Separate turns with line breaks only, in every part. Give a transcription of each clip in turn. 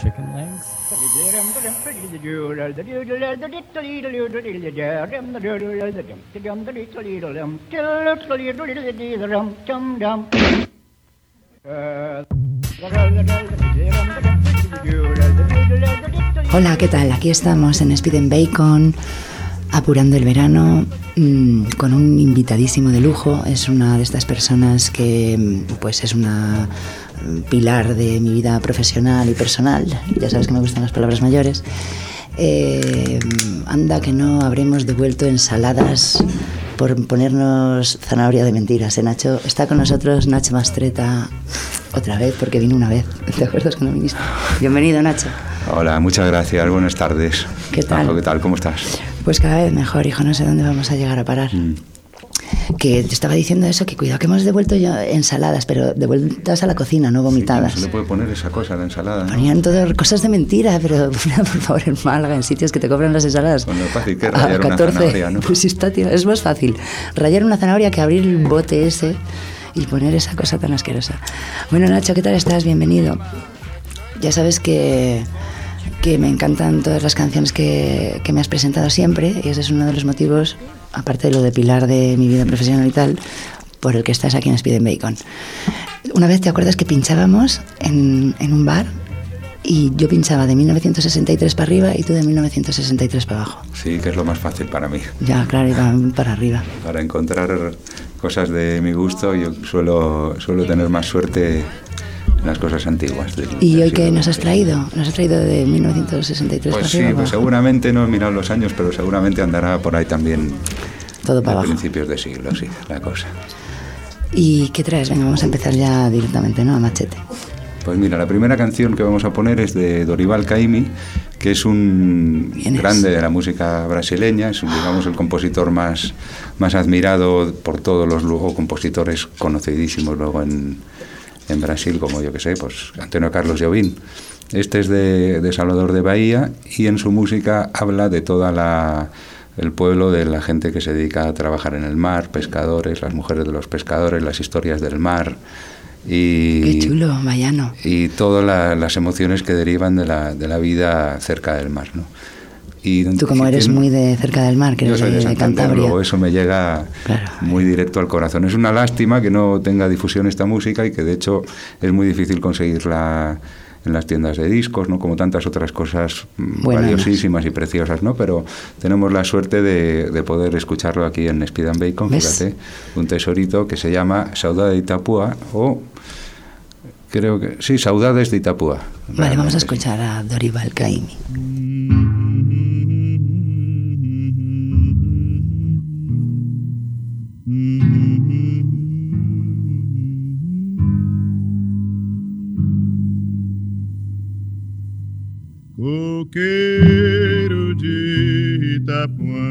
Chicken legs.
Hola, ¿qué tal? Aquí estamos en Speed and Bacon, apurando el verano, mm, con un invitadísimo de lujo. Es una de estas personas que mm, pues es una pilar de mi vida profesional y personal. Ya sabes que me gustan las palabras mayores. Eh, anda que no habremos devuelto ensaladas por ponernos zanahoria de mentiras. ¿eh, Nacho? Está con nosotros Nacho Mastreta otra vez, porque vino una vez. ¿Te acuerdas cuando viniste? Bienvenido, Nacho.
Hola, muchas gracias, buenas tardes.
¿Qué tal?
¿Qué tal? ¿Cómo estás?
Pues cada vez mejor, hijo. No sé dónde vamos a llegar a parar.
Mm.
Que te estaba diciendo eso, que cuidado que hemos devuelto yo ensaladas, pero devueltas a la cocina, no
Sí,
vomitadas.
¿cómo se le puede poner esa cosa la ensalada? ¿no?
Ponían todo cosas de mentira, pero por favor, en Málaga, en sitios que te cobran las ensaladas.
Bueno, es fácil que
a
rayar una zanahoria, ¿no?
Pues sí está, tío, es más fácil rayar una zanahoria que abrir el bote ese y poner esa cosa tan asquerosa. Bueno, Nacho, ¿qué tal estás? Bienvenido. Ya sabes que, que me encantan todas las canciones que, que me has presentado siempre y ese es uno de los motivos, aparte de lo de pilar de mi vida profesional y tal, por el que estás aquí en Speed and Bacon. Una vez te acuerdas que pinchábamos en, en un bar y yo pinchaba de 1963 para arriba y tú de 1963 para abajo.
Sí, que es lo más fácil para mí.
Ya, claro, iba para arriba.
Para encontrar cosas de mi gusto, yo suelo, suelo tener más suerte las cosas antiguas. del-
¿Y hoy qué nos has traído? ¿Nos has traído de 1963
Pues sí, pues seguramente no he mirado los años, pero seguramente andará por ahí también
Todo para
a
abajo.
principios de siglo, sí, la cosa.
¿Y qué traes? Venga, vamos a empezar ya directamente, ¿no? A machete.
Pues mira, la primera canción que vamos a poner es de Dorival Caymmi, que es un grande de la música brasileña, es digamos el compositor más, más admirado por todos los luego compositores conocidísimos luego en, en Brasil, como yo que sé, pues Antonio Carlos Jobim. Este es de, de Salvador de Bahía y en su música habla de toda la el pueblo de la gente que se dedica a trabajar en el mar, pescadores, las mujeres de los pescadores, las historias del mar y
Qué chulo, Mayano.
y todas la- las emociones que derivan de la, de la vida cerca del mar. ¿no? Y
Tú como eres
tiene-
muy de cerca del mar, que
yo
eres
soy
de,
de
Cantabria.
luego eso me llega
Claro.
muy directo al corazón. Es una lástima que no tenga difusión esta música y que de hecho es muy difícil conseguirla en las tiendas de discos, ¿no? como tantas otras cosas
Buenas.
valiosísimas y preciosas, ¿no? pero tenemos la suerte de, de poder escucharlo aquí en Speed and Bacon,
¿Ves?
fíjate, un tesorito que se llama Saudade de Itapúa o creo que sí, Saudades de Itapúa.
Vale, vamos a escuchar a Dorival Caymmi.
Coqueiro de Itapuã,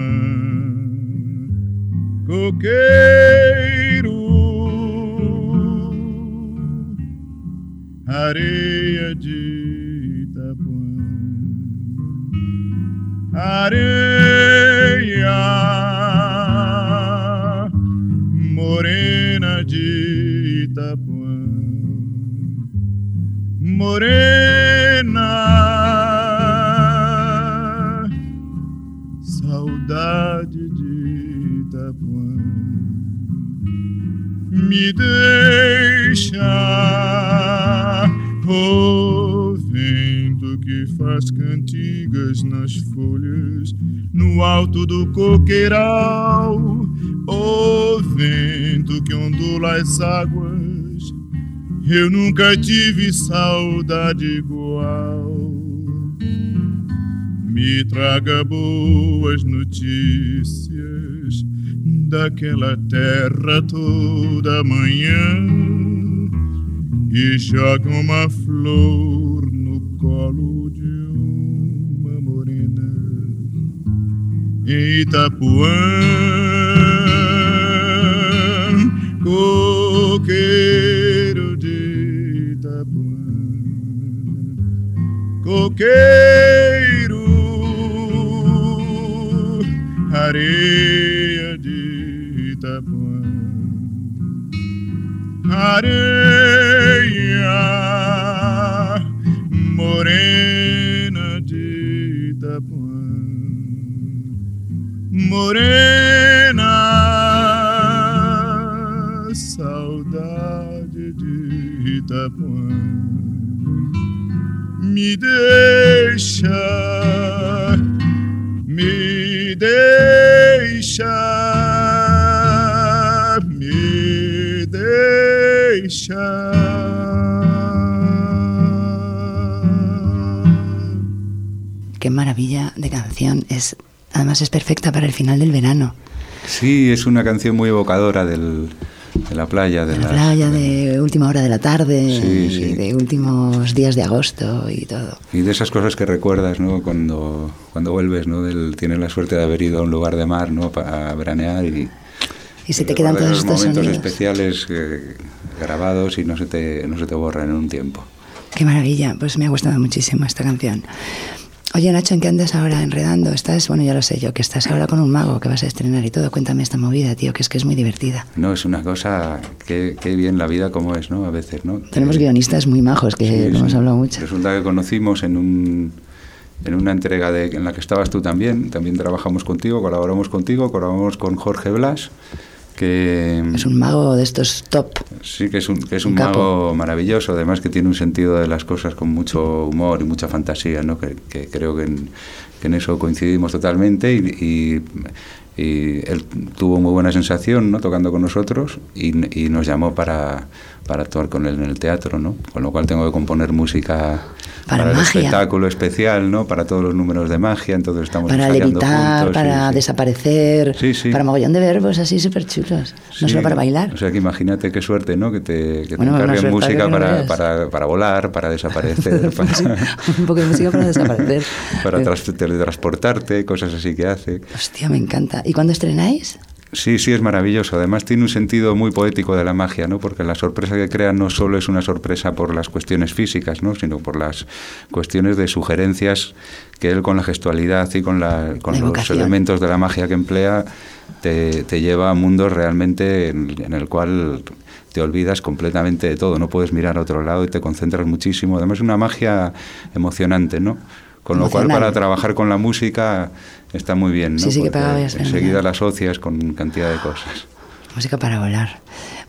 coqueiro, areia de Itapuã, areia morena de Itapuã. Morena, saudade de Itapuã, me deixa o vento que faz cantigas nas folhas no alto do coqueiral, o vento que ondula as águas eu nunca tive saudade igual. Me traga boas notícias daquela terra toda manhã e joga uma flor no colo de uma morena em Itapuã. Coqueiro de Itapuã, coqueiro, areia de Itapuã, areia morena de Itapuã, morena saudade de Itapuã, me deixa,
me deixa de canción. Es, además es perfecta para el final del verano.
Sí, es una canción muy evocadora del, de la playa. De,
De la
las-
playa, de última hora de la tarde,
Sí,
y
sí.
de últimos días de agosto y todo.
Y de esas cosas que recuerdas, ¿no? Cuando, cuando vuelves, ¿no? Del, tienes la suerte de haber ido a un lugar de mar, ¿no? Para veranear y...
Y se te quedan todos estos
momentos
sonidos.
especiales eh, grabados y no se, te, no se te borran en un tiempo.
Qué maravilla, pues me ha gustado muchísimo esta canción. Oye, Nacho, ¿en qué andas ahora enredando? Estás, bueno, ya lo sé yo, que estás ahora con un mago que vas a estrenar y todo. Cuéntame esta movida, tío, que es que es muy divertida.
No, es una cosa, qué, qué bien la vida como es, ¿no? A veces, ¿no?
Tenemos
Eh,
guionistas muy majos que
Sí,
hemos
sí.
hablado mucho.
Resulta que conocimos en un en una entrega de, en la que estabas tú también, también trabajamos contigo, colaboramos contigo, colaboramos con Jorge Blas, que
Es un mago de estos top.
sí que es un, que es
un
un, mago maravilloso, además que tiene un sentido de las cosas con mucho humor y mucha fantasía, ¿no? que, que creo que en, que en eso coincidimos totalmente y, y- y él tuvo muy buena sensación ¿no? tocando con nosotros y, y nos llamó para, para actuar con él en el teatro, ¿no? con lo cual tengo que componer música
Para
el
magia.
espectáculo especial, ¿no? para todos los números de magia, entonces estamos
Para levitar,
juntos,
para
sí.
desaparecer,
Sí, sí.
para mogollón de verbos así súper chulos. No solo para bailar.
O sea que imagínate qué suerte, ¿no? Que te, que
Bueno,
encarguen música
que no
para,
veas.
para, para volar, para desaparecer, para,
un poco de música para desaparecer.
para tras- teletransportarte, cosas así que hace.
Hostia, me encanta. ¿Y cuándo estrenáis?
Sí, sí, es maravilloso. Además tiene un sentido muy poético de la magia, ¿no? Porque la sorpresa que crea no solo es una sorpresa por las cuestiones físicas, ¿no? Sino por las cuestiones de sugerencias que él con la gestualidad y con, la, con
La
los elementos de la magia que emplea te, te lleva a mundos realmente en, en el cual te olvidas completamente de todo. No puedes mirar a otro lado y te concentras muchísimo. Además es una magia emocionante, ¿no? Con lo cual para trabajar con la música está muy bien, ¿no?
Sí, sí, que es
enseguida la asocias con cantidad de cosas.
Música para volar.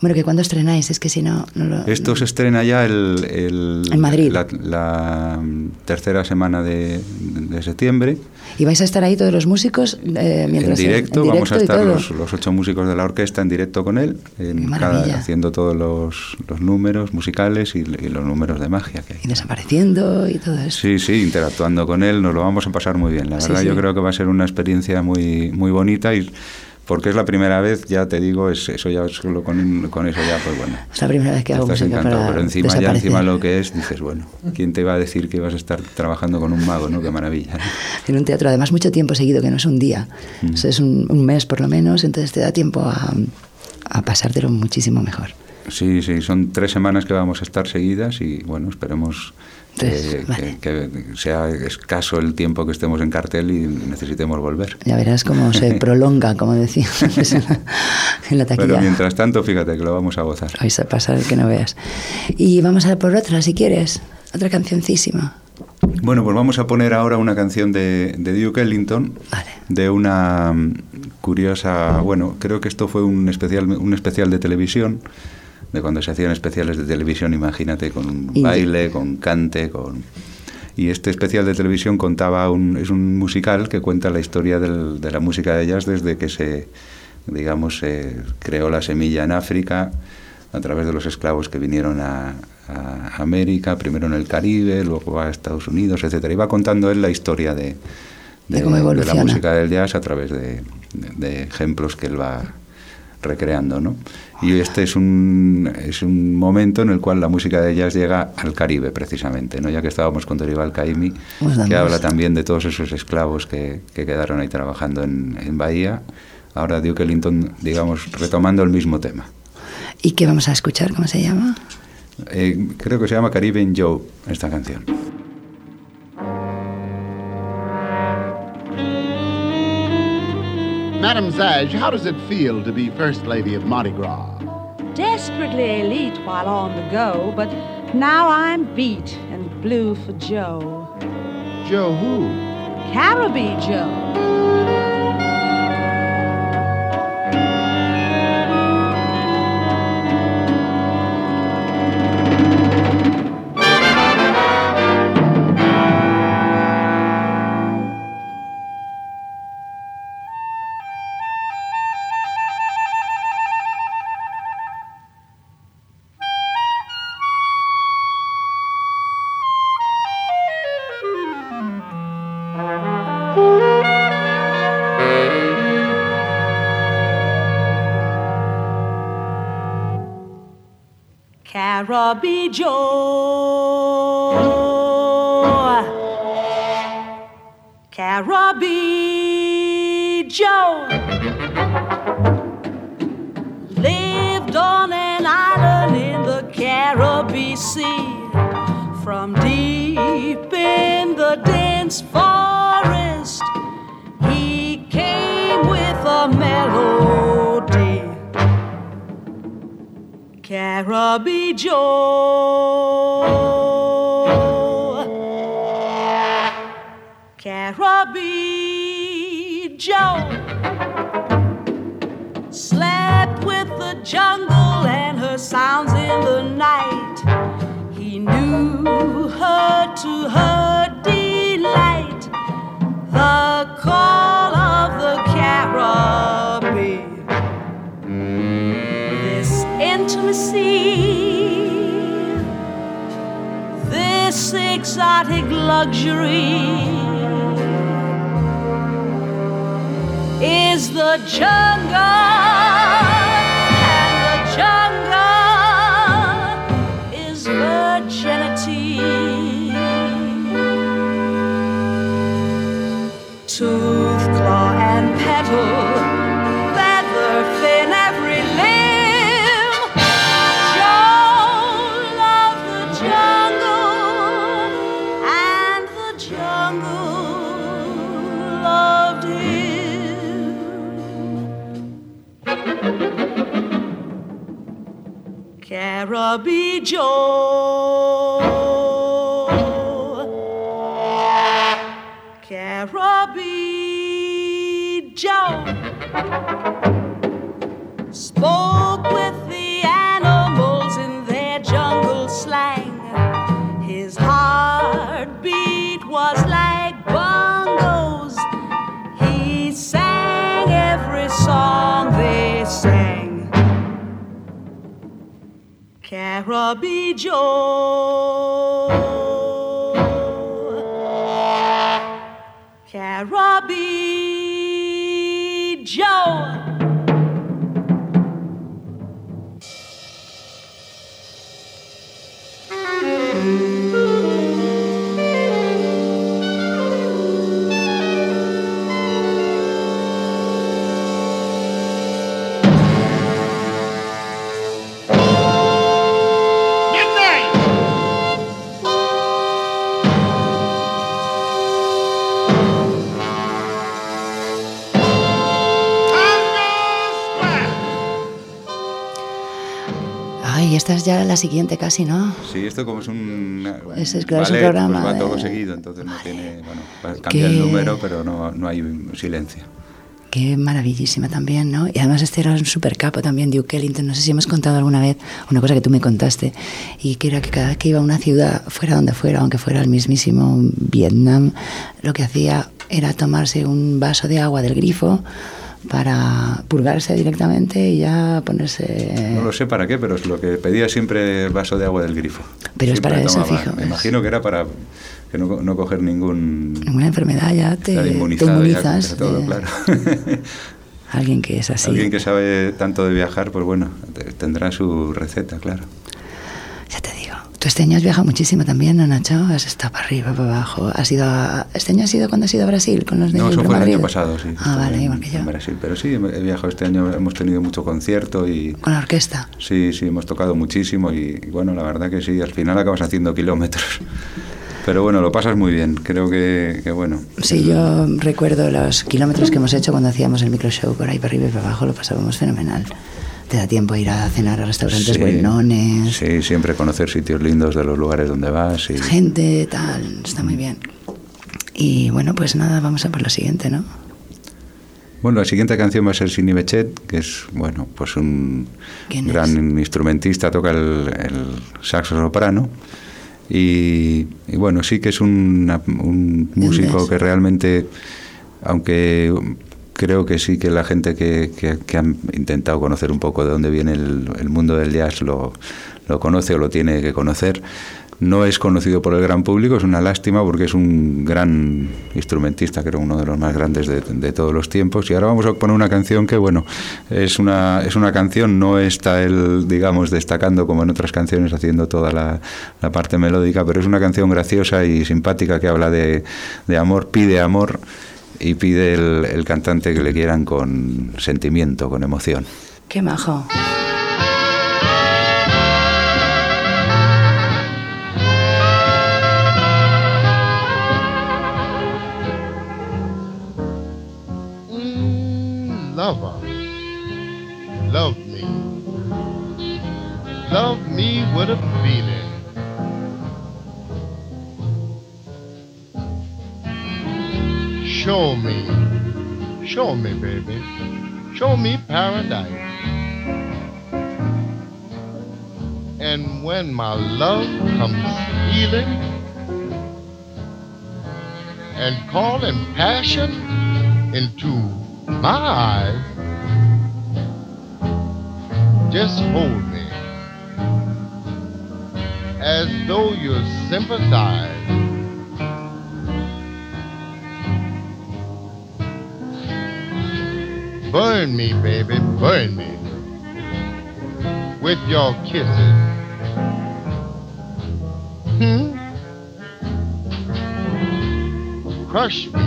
Bueno, que cuándo estrenáis, es que si no, no lo...
Esto se estrena ya el, el-
En Madrid.
La, la, tercera semana de, de septiembre.
¿Y vais a estar ahí todos los músicos eh,
En
mientras
directo,
en
vamos a
directo y
estar
todo?
los, los ocho músicos de la orquesta en directo con él, en cada- haciendo todos los, los números musicales y, y los números de magia que hay.
Y desapareciendo y todo eso.
Sí, sí, interactuando con él, nos lo vamos a pasar muy bien. La
Sí,
verdad,
sí.
yo creo que va a ser una experiencia muy, muy bonita y porque es la primera vez, ya te digo, es, eso ya solo con, con eso ya, pues bueno.
Es la primera vez que hago
Estás
música
encantado,
para
pero encima ya encima lo que es, dices, bueno, ¿quién te iba a decir que ibas a estar trabajando con un mago, no? Qué maravilla.
En un teatro, además, mucho tiempo seguido, que no es un día.
Mm.
Es un, un mes por lo menos, entonces te da tiempo a, a pasártelo muchísimo mejor.
Sí, sí, son tres semanas que vamos a estar seguidas y bueno, esperemos
Tres,
que,
vale.
que- que sea escaso el tiempo que estemos en cartel y necesitemos volver.
Ya verás cómo se prolonga, como decía antes en la, taquilla.
Pero mientras tanto, fíjate que lo vamos a gozar.
Vais a pasar que no veas. Y vamos a por otra, si quieres. Otra cancioncísima.
Bueno, pues vamos a poner ahora una canción de, de Duke Ellington,
Vale.
de una mm, curiosa, bueno, creo que esto fue un especial, un especial de televisión, de cuando se hacían especiales de televisión, imagínate, con un
Y-
baile, con cante, con... Y este especial de televisión contaba un, es un musical que cuenta la historia del- de la música de jazz desde que se, digamos, se creó la semilla en África a través de los esclavos que vinieron a, a América, primero en el Caribe, luego a Estados Unidos, etcétera. Iba contando él la historia de,
De cómo
la música del jazz a través de, de- de ejemplos que él va recreando, ¿no? Y este es un, es un momento en el cual la música de jazz llega al Caribe, precisamente, ¿no? Ya que estábamos con Dorival Caymmi,
Pues
que habla también de todos esos esclavos que, que quedaron ahí trabajando en, en Bahía. Ahora Duke Ellington, digamos, retomando el mismo tema.
¿Y qué vamos a escuchar? ¿Cómo se llama?
Eh, creo que se llama Caribbean Joe, esta canción.
Madam Zaj, how does it feel to be First Lady of Mardi Gras?
desperately elite while on the go, but now I'm beat and blue for Joe.
Joe who?
Caribou Joe. Caribbean Caribbean Joe. Caribbean Joe slept with the jungle and her sounds in the night. He knew her to her exotic luxury is the jungle, Caribbean Joe. Caribbean Joe spoke with Caribbean Joe. Caribbean Joe.
Ay, esta es ya la siguiente casi, ¿no?
Sí, esto como es un
Ese es, claro, es un
ballet,
programa
pues va todo
de-
seguido, entonces no tiene, bueno, va-
Qué-
cambia el número, pero no, no hay silencio.
Qué maravillísima también, ¿no? Y además este era un super capo también, Duke Ellington. No sé si hemos contado alguna vez una cosa que tú me contaste, y que era que cada vez que iba a una ciudad, fuera donde fuera, aunque fuera el mismísimo Vietnam, lo que hacía era tomarse un vaso de agua del grifo para purgarse directamente y ya ponerse...
No lo sé para qué, pero es lo que pedía siempre el vaso de agua del grifo.
Pero es para eso, fijo,
Me imagino que era para que no, no coger ningún...
Una enfermedad ya te, te
ya
inmunizas.
contra todo, claro.
Alguien que es así.
Alguien que sabe tanto de viajar, pues bueno, te- tendrá su receta, claro.
Ya te digo. Tú este año has viajado muchísimo también, ¿no, Nacho? Has estado para arriba, para abajo. Has ido a- ¿Este año has ido cuando has ido a Brasil con los de
No, eso fue el
Madrid?
año pasado, sí.
Ah, vale, igual que yo.
En Brasil, pero sí, he viajado este año, hemos tenido mucho concierto y...
Con la orquesta.
Sí, sí, hemos tocado muchísimo y, y bueno, la verdad que sí, al final acabas haciendo kilómetros. Pero bueno, lo pasas muy bien, creo que, que bueno.
Sí, yo recuerdo los kilómetros que hemos hecho cuando hacíamos el micro show por ahí para arriba y para abajo, lo pasábamos fenomenal. Te da tiempo a ir a cenar a restaurantes
Sí,
buenones,
Sí, siempre conocer sitios lindos de los lugares donde vas. Y,
gente, tal, está muy bien. Y bueno, pues nada, vamos a por lo siguiente, ¿no?
Bueno, la siguiente canción va a ser Sini Bechet, que es, bueno, pues un gran instrumentista, toca el, el saxo soprano. Y, y bueno, sí que es una- un músico que realmente, aunque creo que sí que la gente que, que, que han intentado conocer un poco de dónde viene el, mundo del jazz lo, conoce o lo tiene que conocer, No es conocido por el gran público, es una lástima porque es un gran instrumentista, creo uno de los más grandes de, de todos los tiempos. Y ahora vamos a poner una canción que, bueno, es una, es una canción, no está él, digamos, destacando como en otras canciones, haciendo toda la, parte melódica, pero es una canción graciosa y simpática que habla de amor, pide amor y pide el, el cantante que le quieran con sentimiento, con emoción.
Qué majo.
Mm, lover, love me. Love me with a feeling. Show me, show me, baby. Show me paradise. And when my love comes stealing and calling passion into my eyes, just hold me as though you sympathize. Burn me, baby, burn me with your kisses. Hmm? Crush me,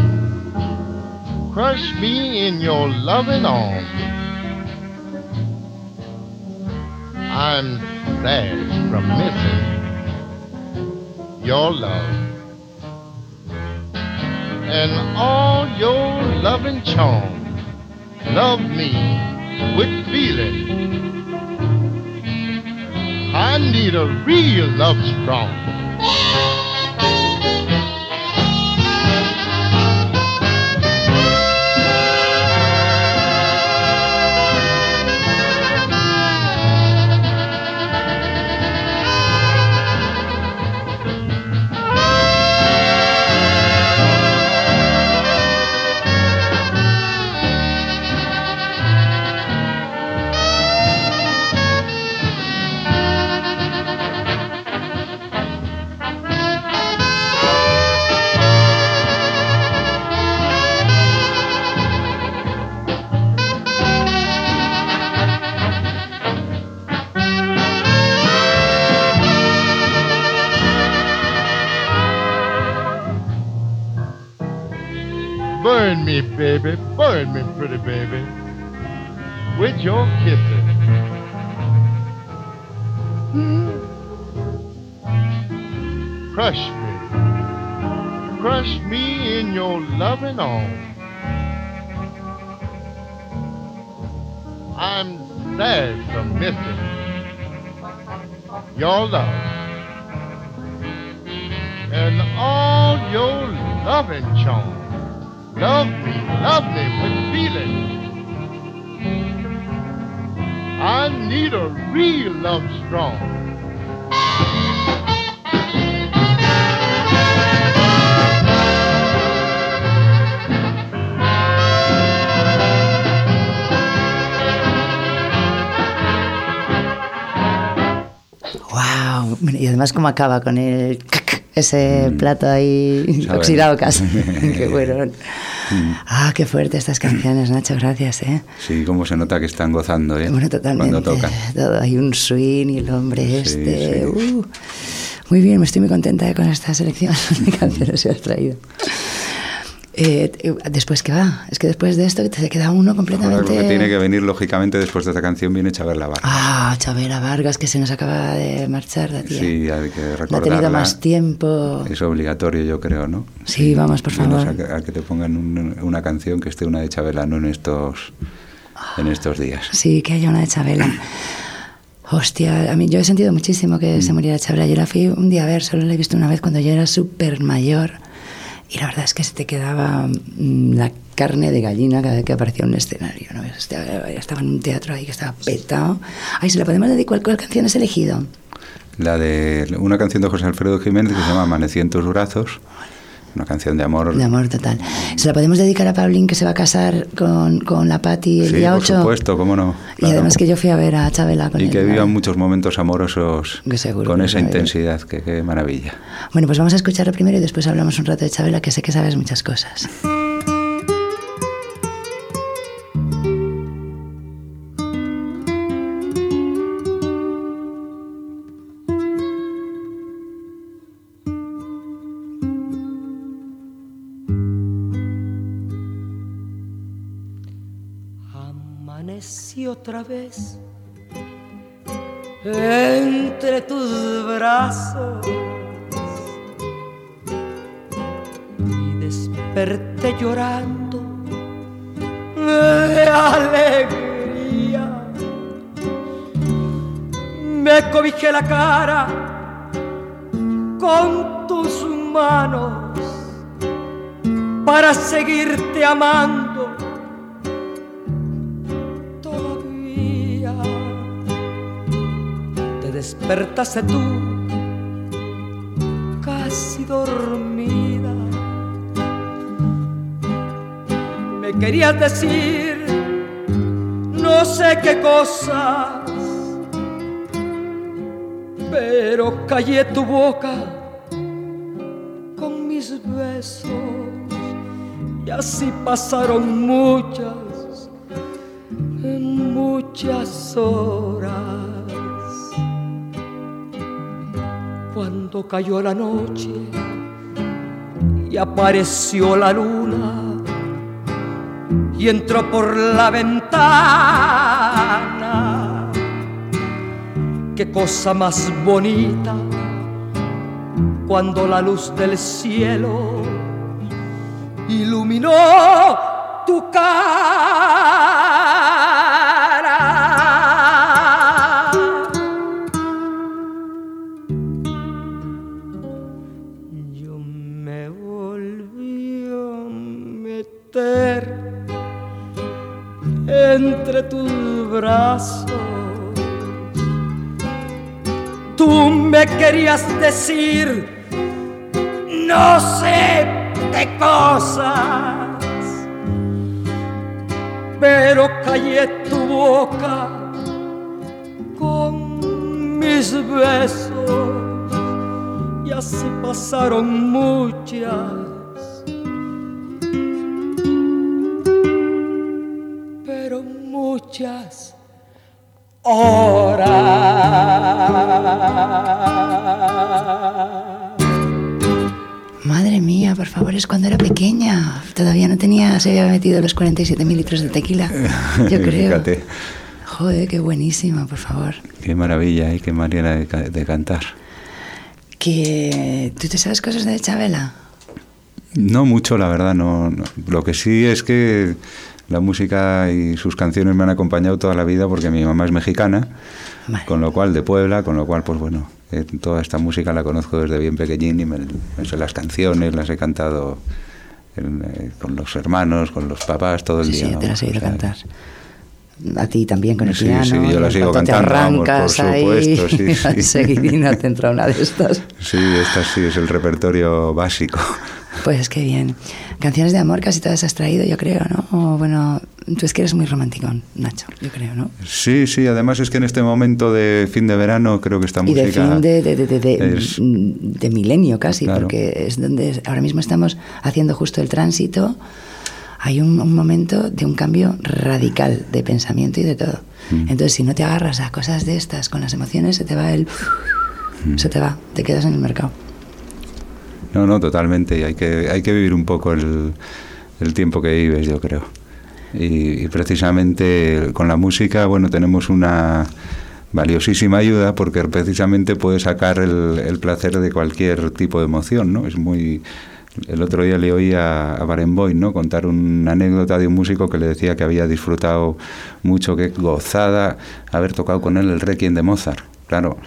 crush me in your loving arms. I'm sad from missing your love and all your loving charm. Love me with feeling. I need a real love strong. Burn me, pretty baby, with your kisses. Hmm? Crush me, crush me in your loving arms. I'm sad for missing your love and all your loving charm. Love me, love me with feeling. I need a real love strong.
Wow. Y además cómo acaba con el ese plato ahí
Mm. Sabe.
oxidado casi. qué bueno. Ah, qué fuerte estas canciones, Nacho, gracias, ¿eh?
Sí, como se nota que están gozando, ¿eh?
Bueno, totalmente.
Cuando tocan.
Todo, hay un swing y el hombre
Sí,
este.
sí.
uh. muy bien, me estoy muy contenta con esta selección de canciones que has traído. Eh, después, ¿qué va? Es que después de esto te queda uno
Ahora
completamente...
lo que tiene que venir, lógicamente, después de esta canción, viene Chabela Vargas.
Ah, Chabela Vargas, que se nos acaba de marchar, la tía.
Sí, hay que
No ha
recordarla.
tenido más tiempo.
Es obligatorio, yo creo, ¿no?
Sí, vamos, por favor.
A que, a que te pongan un- una canción que esté una de Chabela, no en estos, en estos días.
Sí, que haya una de Chabela. Hostia, a mí yo he sentido muchísimo que
Mm.
se muriera Chabela. Yo la fui un día a ver, solo la he visto una vez cuando yo era súper mayor. Y la verdad es que se te quedaba mm, la carne de gallina cada vez que aparecía un escenario. ¿no? Estaba, en un teatro ahí que estaba petado. Ay, ¿se la podemos dedicar? ¿Cuál canción has elegido?
La de una canción de José Alfredo Jiménez que se llama Amanecí en tus brazos una canción de amor.
De amor total. ¿Se la podemos dedicar a Paulín que se va a casar con, con la Patti el
Sí,
día
por
8?
supuesto, cómo no.
Y además que yo fui a ver a Chabela con
Y
él,
que
¿vale?
vivan muchos momentos amorosos
Que seguro
con esa intensidad, que qué maravilla.
Bueno, pues vamos a escucharlo primero y después hablamos un rato de Chabela, que sé que sabes muchas cosas.
Otra vez entre tus brazos y desperté llorando de alegría. Me cobijé la cara con tus manos para seguirte amando despertaste tú, casi dormida. Me querías decir no sé qué cosas, pero callé tu boca con mis besos y así pasaron muchas, muchas horas. Cuando cayó la noche y apareció la luna y entró por la ventana. Qué cosa más bonita cuando la luz del cielo iluminó tu cara. Decir, no sé de cosas, pero callé tu boca con mis besos y así pasaron muchas. Pero muchas horas.
Es cuando era pequeña. Todavía no tenía, se había metido los 47 mil litros de tequila. Yo creo.
Fíjate,
Joder, qué buenísima, por favor.
qué maravilla y qué manera de, de cantar.
Que tú te sabes cosas de Chabela.
No mucho, la verdad. No, no. Lo que sí es que la música y sus canciones me han acompañado toda la vida porque mi mamá es mexicana,
Vale.
con lo cual de Puebla, con lo cual, pues bueno, eh, toda esta música la conozco desde bien pequeñín y me, me sé las canciones, las he cantado en, eh, con los hermanos, con los papás todo el
Sí,
día.
sí, te las he oído
o sea,
cantar. A ti también con el
Sí,
piano.
sí, yo la
en
sigo
cuanto te
cantando, vamos, por
arrancas ahí,
supuesto, sí, sí.
enseguidina te entra una de estas.
Sí, esta sí es el repertorio básico.
Pues qué bien. Canciones de amor casi todas has traído, yo creo, ¿no? O, bueno, tú es que eres muy romántico, Nacho, yo creo, ¿no?
Sí, sí, además es que en este momento de fin de verano creo que esta
Y
música...
de fin de, de, de, de- de-
es-
de milenio casi,
Claro.
porque es donde ahora mismo estamos haciendo justo el tránsito. Hay un, un momento de un cambio radical de pensamiento y de todo.
Mm.
Entonces, si no te agarras a cosas de estas con las emociones, se te va el...
Mm.
Se te va, te quedas en el mercado.
No, no, totalmente. Y hay que, hay que vivir un poco el, el tiempo que vives, yo creo. Y, y precisamente con la música, bueno, tenemos una valiosísima ayuda porque precisamente puede sacar el, placer de cualquier tipo de emoción, ¿no? Es muy... El otro día le oí a, a Barenboim, ¿no? Contar una anécdota de un músico que le decía que había disfrutado mucho, que gozada haber tocado con él el Requiem de Mozart. Claro,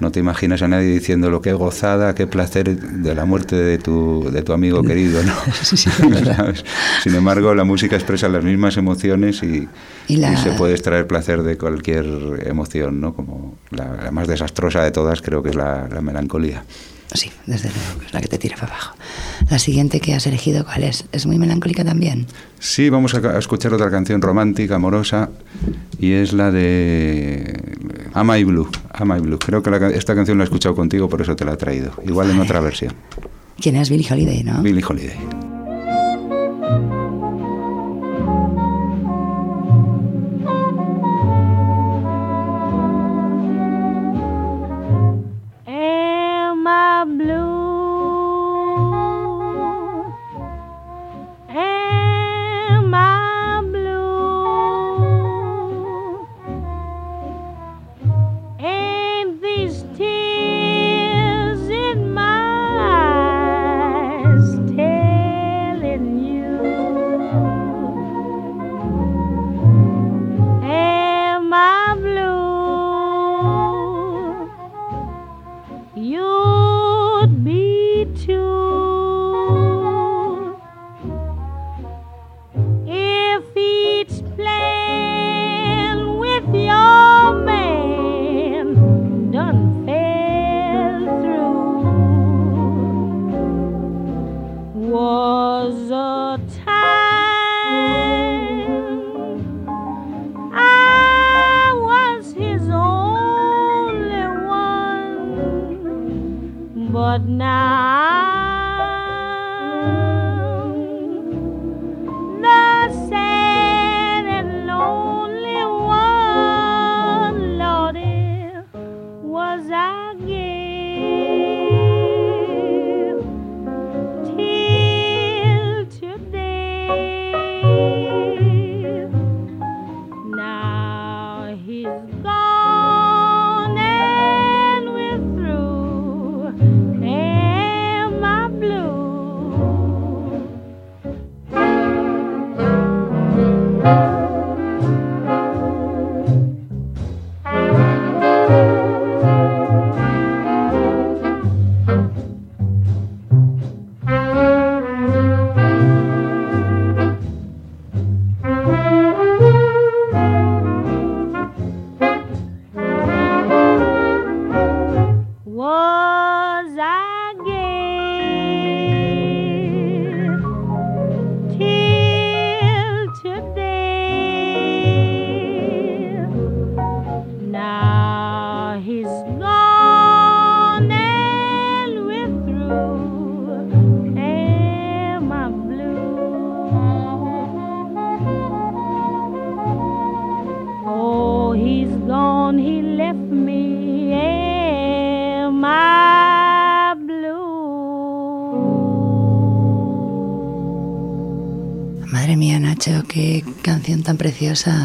no te imaginas a nadie diciendo lo que gozada, qué placer de la muerte de tu, de tu amigo querido, ¿no? ¿Sabes? Sin embargo, la música expresa las mismas emociones y,
Y la-
y se puede extraer placer de cualquier emoción, ¿no? Como la, la más desastrosa de todas creo que es la, la melancolía.
Sí, desde luego, que es la que te tira para abajo. La siguiente que has elegido, ¿cuál es? ¿Es muy melancólica también?
Sí, vamos a, escuchar otra canción romántica, amorosa, y es la de Am I Blue. Am I Blue. Creo que la esta canción la he escuchado contigo, por eso te la he traído. Igual en otra versión.
¿Quién es Billie Holiday, no?
Billie Holiday.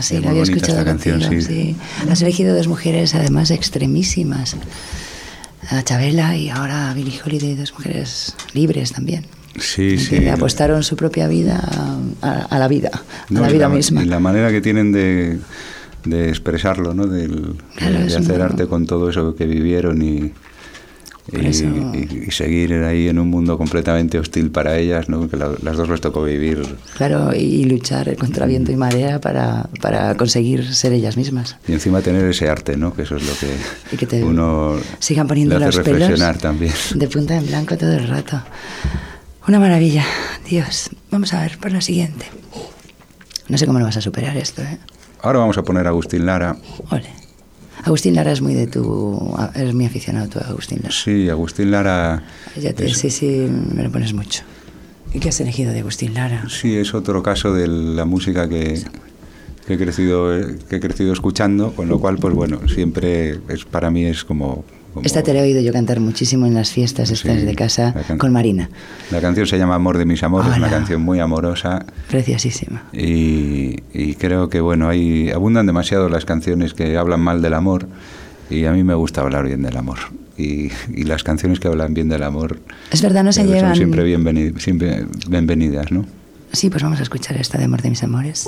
Sí,
Es
la había escuchado
esta canción,
contigo,
sí.
Has elegido dos mujeres, además, extremísimas. A Chabela y ahora a Billie Holiday, dos mujeres libres también.
Sí,
que
sí.
apostaron su propia vida a, a la vida, a
No,
la
y
vida misma.
Y la manera que tienen de, de expresarlo, ¿no? Del-
Claro,
de
es
hacer arte con todo eso que vivieron y, y,
eso-
y- y seguir ahí en un mundo completamente hostil para ellas, ¿no? Que la- las dos les tocó vivir.
Claro, y luchar contra viento y marea para, para conseguir ser ellas mismas.
Y encima tener ese arte, ¿no? Que eso es lo que,
Y que te
uno
sigan poniendo
le hace
los pelos
reflexionar también.
de punta en blanco todo el rato. Una maravilla, Dios. Vamos a ver por la siguiente. No sé cómo lo vas a superar esto, ¿eh?
Ahora vamos a poner a Agustín Lara.
Ole. Agustín Lara es muy de tu... Eres muy aficionado tú a Agustín Lara.
Sí, Agustín Lara.
Ya te-
es-
sí, sí, me lo pones mucho. ¿Y qué has elegido de Agustín Lara?
Sí, es otro caso de la música que, que he crecido eh, que he crecido escuchando, con lo cual, pues bueno, siempre es para mí es como. Como-
Esta te la he oído yo cantar muchísimo en las fiestas estas
Sí,
de casa
can-
con Marina.
La canción se llama Amor de mis amores,
Hola.
una canción muy amorosa
Preciosísima.
y, y creo que bueno, hay abundan demasiado las canciones que hablan mal del amor y a mí me gusta hablar bien del amor. Y, y las canciones que hablan bien del amor
Es verdad, no se
eh, son
llevan...
siempre, siempre bienvenidas, ¿no?
Sí, pues vamos a escuchar esta de Amor de mis amores.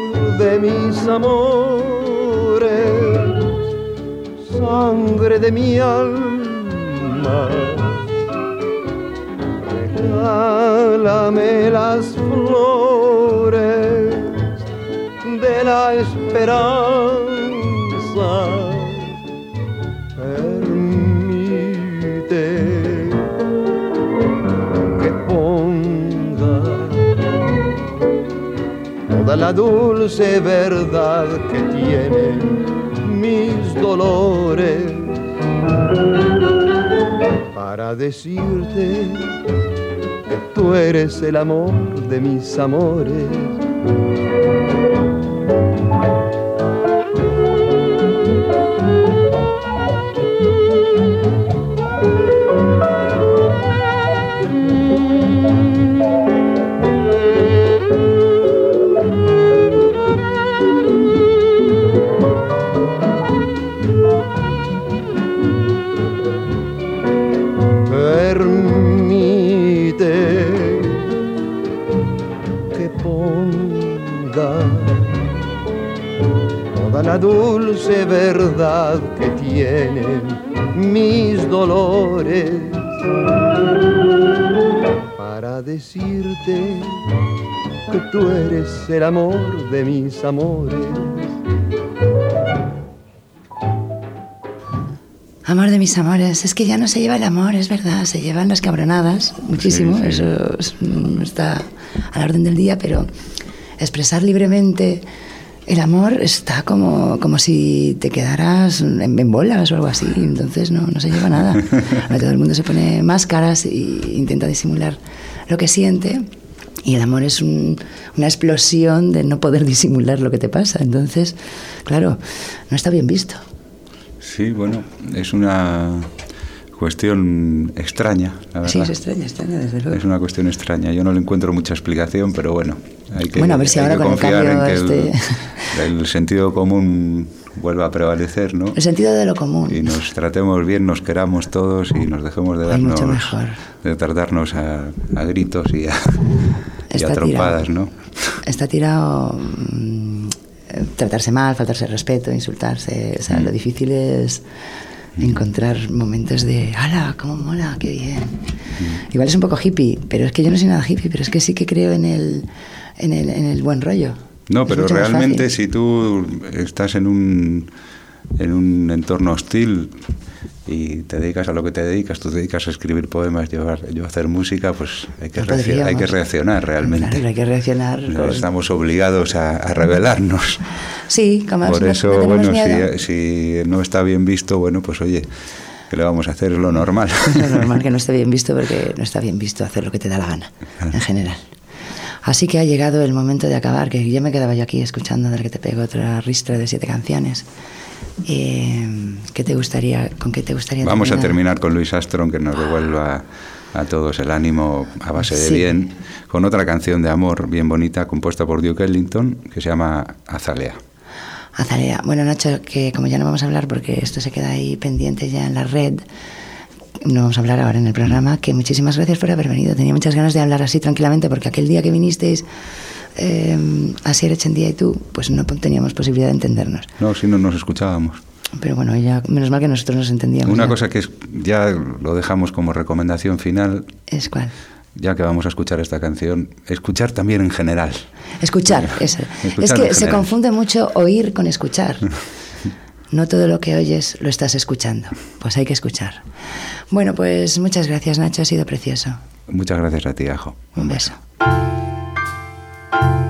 de mis amores, sangre de mi alma regálame las flores de la esperanza. La dulce verdad que tienen mis dolores para decirte que tú eres el amor de mis amores. Dulce verdad que tienen mis dolores para decirte que tú eres el amor de mis amores.
Amor de mis amores, es que ya no se lleva el amor, es verdad, se llevan las cabronadas, muchísimo,
Sí, sí.
eso es- mm, está a la orden del día, pero expresar libremente el amor está como, como si te quedaras en, en bolas o algo así, entonces no, no se lleva nada. Ahora Todo el mundo se pone máscaras e intenta disimular lo que siente. Y el amor es un- una explosión de no poder disimular lo que te pasa. Entonces, claro, no está bien visto.
Sí, bueno, es una cuestión extraña, la verdad.
Sí, es extraña, extraña, desde luego.
Es una cuestión extraña. Yo no le encuentro mucha explicación, pero bueno, hay que,
Bueno, a ver si ahora con el cambio
que el-
este-
el, sentido común vuelva a prevalecer, ¿no?
El sentido de lo común.
Y nos tratemos bien, nos queramos todos y nos dejemos de darnos,
mucho mejor.
de tratarnos a, a gritos y a, y a trompadas,
tirado.
¿no?
Está tirado mm, tratarse mal, faltarse respeto, insultarse. O sea,
Mm.
lo difícil es encontrar momentos de ¡Hala! ¡Cómo mola! ¡Qué bien!
Mm.
Igual es un poco hippie, pero es que yo no soy nada hippie, pero es que sí que creo en el, en el, en el buen rollo.
No,
Es
pero realmente si tú estás en un, en un entorno hostil y te dedicas a lo que te dedicas, tú te dedicas a escribir poemas, yo a, yo a hacer música, pues hay que,
No
reaccio- hay que reaccionar realmente.
Claro, hay que reaccionar.
No
con-
Estamos obligados a, a rebelarnos.
Sí, como
Por
no- no
eso,
tenemos
bueno, si, si no está bien visto, bueno, pues oye, ¿qué le vamos a hacer? Es lo normal.
Es lo normal que no esté bien visto porque no está bien visto hacer lo que te da la gana, en general. Así que ha llegado el momento de acabar, que ya me quedaba yo aquí escuchando del que te pego otra ristra de siete canciones. Eh, ¿qué te gustaría, ¿Con qué te gustaría
Vamos a terminar con Luis Astron, que nos devuelva a todos el ánimo a base de
Sí.
bien, con otra canción de amor bien bonita compuesta por Duke Ellington, que se llama Azalea.
Azalea. Bueno, Nacho, que como ya no vamos a hablar porque esto se queda ahí pendiente ya en la red, no vamos a hablar ahora en el programa, que muchísimas gracias por haber venido. Tenía muchas ganas de hablar así tranquilamente porque aquel día que vinisteis, eh, así Echendía y tú, pues no teníamos posibilidad de entendernos.
No, si no nos escuchábamos.
Pero bueno, ya, menos mal que nosotros nos entendíamos.
Una
ya.
cosa que es, ya lo dejamos como recomendación final,
Es cuál.
ya que vamos a escuchar esta canción, escuchar también en general.
Escuchar, eso.
Escuchar
es que se confunde mucho oír con escuchar. No todo lo que oyes lo estás escuchando. Pues hay que escuchar. Bueno, pues muchas gracias, Nacho. Ha sido precioso.
Muchas gracias a ti, Ajo.
Un beso.
thank
you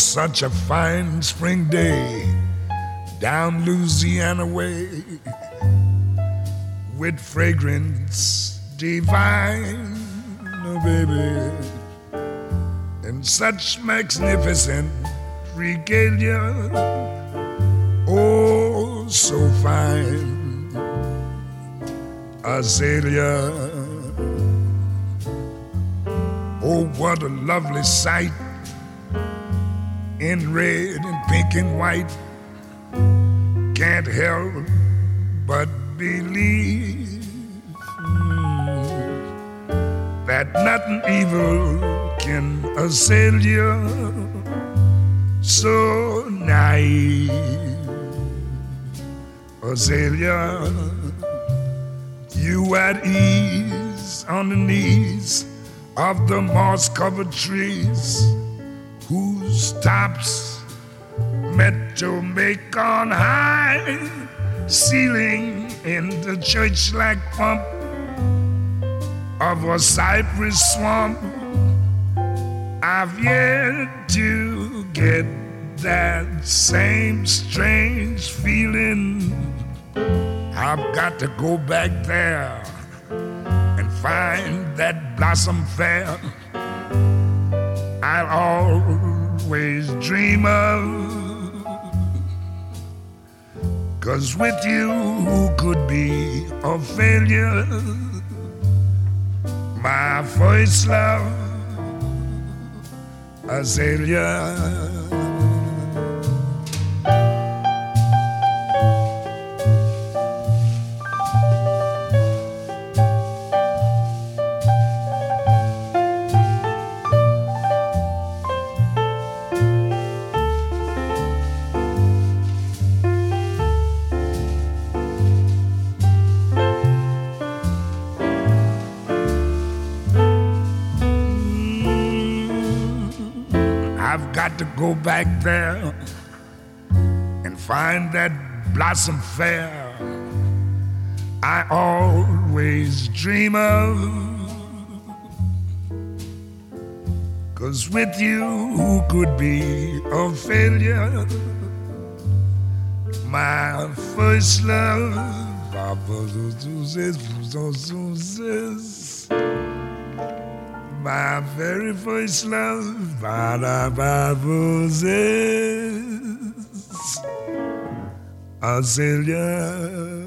such a fine spring day down Louisiana way with fragrance divine, oh baby, and such magnificent regalia, oh so fine, azalea. Oh, what a lovely sight in red and pink and white. Can't help but believe that nothing evil can assail you. So naive, Azalea, you at ease on the knees of the moss covered trees whose tops met to make on high ceiling in the church like pump of a cypress swamp. I've yet to get that same strange feeling. I've got to go back there and find that blossom fair I'll always dream of. Cause with you, who could be a failure? My first love. I've go back there and find that blossom fair I always dream of. Cause with you, who could be a failure? My first love, my very first love, Azalea.